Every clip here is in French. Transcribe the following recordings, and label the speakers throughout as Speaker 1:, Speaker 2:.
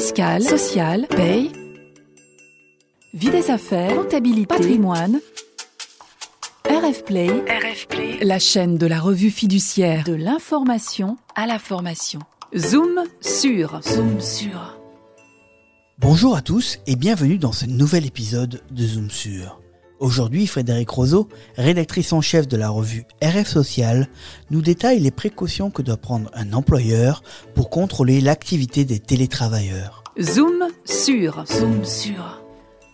Speaker 1: fiscale, sociale, paye, vie des affaires, comptabilité, patrimoine. RF Play, la chaîne de la revue fiduciaire de l'information à la formation. Zoom sur, zoom sur.
Speaker 2: Bonjour à tous et bienvenue dans ce nouvel épisode de Zoom sur. Aujourd'hui, Frédéric Roseau, rédactrice en chef de la revue RF Social, nous détaille les précautions que doit prendre un employeur pour contrôler l'activité des télétravailleurs.
Speaker 1: Zoom sur, zoom sur.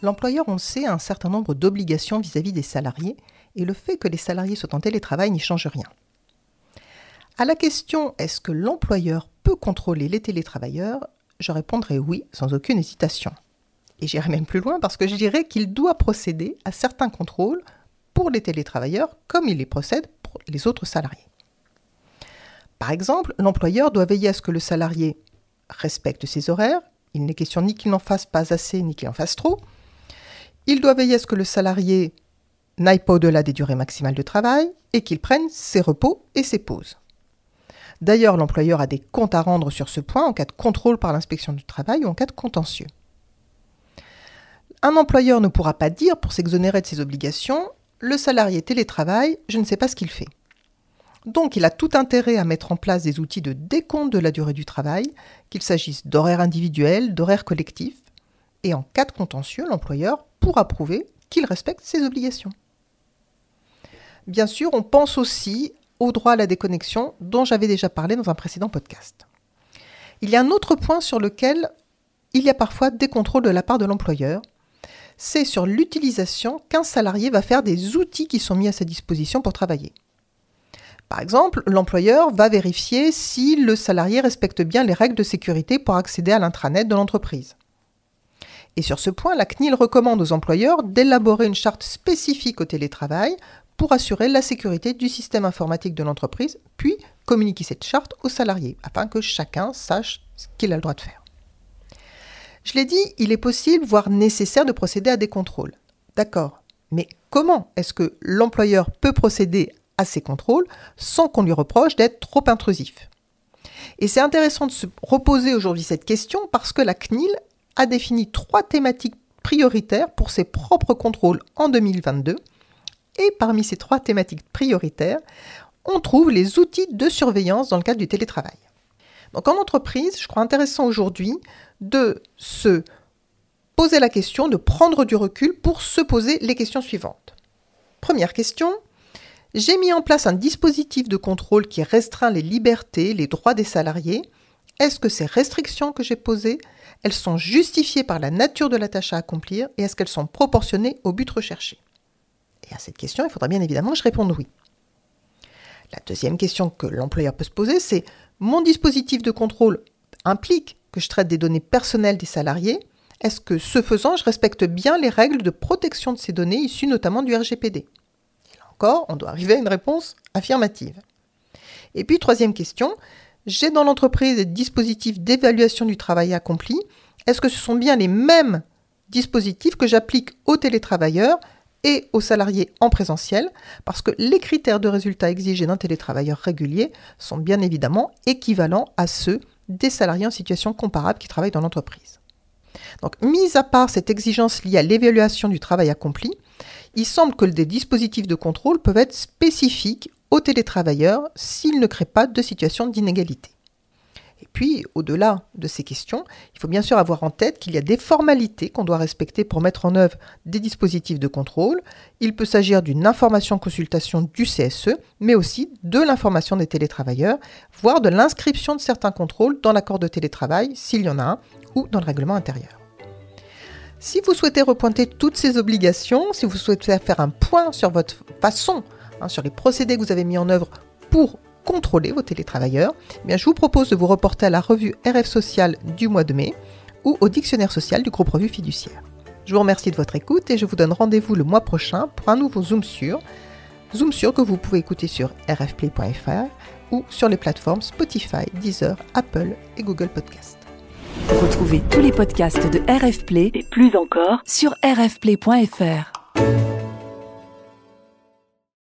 Speaker 3: L'employeur, on le sait, a un certain nombre d'obligations vis-à-vis des salariés et le fait que les salariés soient en télétravail n'y change rien. À la question est-ce que l'employeur peut contrôler les télétravailleurs, je répondrai oui, sans aucune hésitation. Et j'irai même plus loin parce que je dirais qu'il doit procéder à certains contrôles pour les télétravailleurs comme il les procède pour les autres salariés. Par exemple, l'employeur doit veiller à ce que le salarié respecte ses horaires. Il n'est question ni qu'il n'en fasse pas assez ni qu'il en fasse trop. Il doit veiller à ce que le salarié n'aille pas au-delà des durées maximales de travail et qu'il prenne ses repos et ses pauses. D'ailleurs, l'employeur a des comptes à rendre sur ce point en cas de contrôle par l'inspection du travail ou en cas de contentieux. Un employeur ne pourra pas dire, pour s'exonérer de ses obligations, le salarié télétravaille, je ne sais pas ce qu'il fait. Donc il a tout intérêt à mettre en place des outils de décompte de la durée du travail, qu'il s'agisse d'horaires individuels, d'horaires collectifs, et en cas de contentieux, l'employeur pourra prouver qu'il respecte ses obligations. Bien sûr, on pense aussi au droit à la déconnexion dont j'avais déjà parlé dans un précédent podcast. Il y a un autre point sur lequel il y a parfois des contrôles de la part de l'employeur, c'est sur l'utilisation qu'un salarié va faire des outils qui sont mis à sa disposition pour travailler. Par exemple, l'employeur va vérifier si le salarié respecte bien les règles de sécurité pour accéder à l'intranet de l'entreprise. Et sur ce point, la CNIL recommande aux employeurs d'élaborer une charte spécifique au télétravail pour assurer la sécurité du système informatique de l'entreprise, puis communiquer cette charte aux salariés, afin que chacun sache ce qu'il a le droit de faire. Je l'ai dit, il est possible, voire nécessaire, de procéder à des contrôles. D'accord. Mais comment est-ce que l'employeur peut procéder à ces contrôles sans qu'on lui reproche d'être trop intrusif? Et c'est intéressant de se reposer aujourd'hui cette question parce que la CNIL a défini trois thématiques prioritaires pour ses propres contrôles en 2022. Et parmi ces trois thématiques prioritaires, on trouve les outils de surveillance dans le cadre du télétravail. Donc en entreprise, je crois intéressant aujourd'hui de se poser la question, de prendre du recul pour se poser les questions suivantes. Première question, j'ai mis en place un dispositif de contrôle qui restreint les libertés, les droits des salariés. Est-ce que ces restrictions que j'ai posées, elles sont justifiées par la nature de la tâche à accomplir et est-ce qu'elles sont proportionnées au but recherché? Et à cette question, il faudra bien évidemment que je réponde oui. La deuxième question que l'employeur peut se poser, c'est mon dispositif de contrôle implique je traite des données personnelles des salariés. Est-ce que, ce faisant, je respecte bien les règles de protection de ces données issues notamment du RGPD là encore, on doit arriver à une réponse affirmative. Et puis, troisième question, j'ai dans l'entreprise des dispositifs d'évaluation du travail accompli. Est-ce que ce sont bien les mêmes dispositifs que j'applique aux télétravailleurs et aux salariés en présentiel, parce que les critères de résultats exigés d'un télétravailleur régulier sont bien évidemment équivalents à ceux des salariés en situation comparable qui travaillent dans l'entreprise. Donc, mis à part cette exigence liée à l'évaluation du travail accompli, il semble que des dispositifs de contrôle peuvent être spécifiques aux télétravailleurs s'ils ne créent pas de situation d'inégalité. Et puis, au-delà de ces questions, il faut bien sûr avoir en tête qu'il y a des formalités qu'on doit respecter pour mettre en œuvre des dispositifs de contrôle. Il peut s'agir d'une information-consultation du CSE, mais aussi de l'information des télétravailleurs, voire de l'inscription de certains contrôles dans l'accord de télétravail, s'il y en a un, ou dans le règlement intérieur. Si vous souhaitez repointer toutes ces obligations, si vous souhaitez faire un point sur votre façon, hein, sur les procédés que vous avez mis en œuvre pour contrôler vos télétravailleurs, eh bien, je vous propose de vous reporter à la revue RF Social du mois de mai ou au dictionnaire social du groupe Revue Fiduciaire. Je vous remercie de votre écoute et je vous donne rendez-vous le mois prochain pour un nouveau Zoom sur. Zoom sur que vous pouvez écouter sur rfplay.fr ou sur les plateformes Spotify, Deezer, Apple et Google Podcast.
Speaker 1: Retrouvez tous les podcasts de RF Play et plus encore sur rfplay.fr.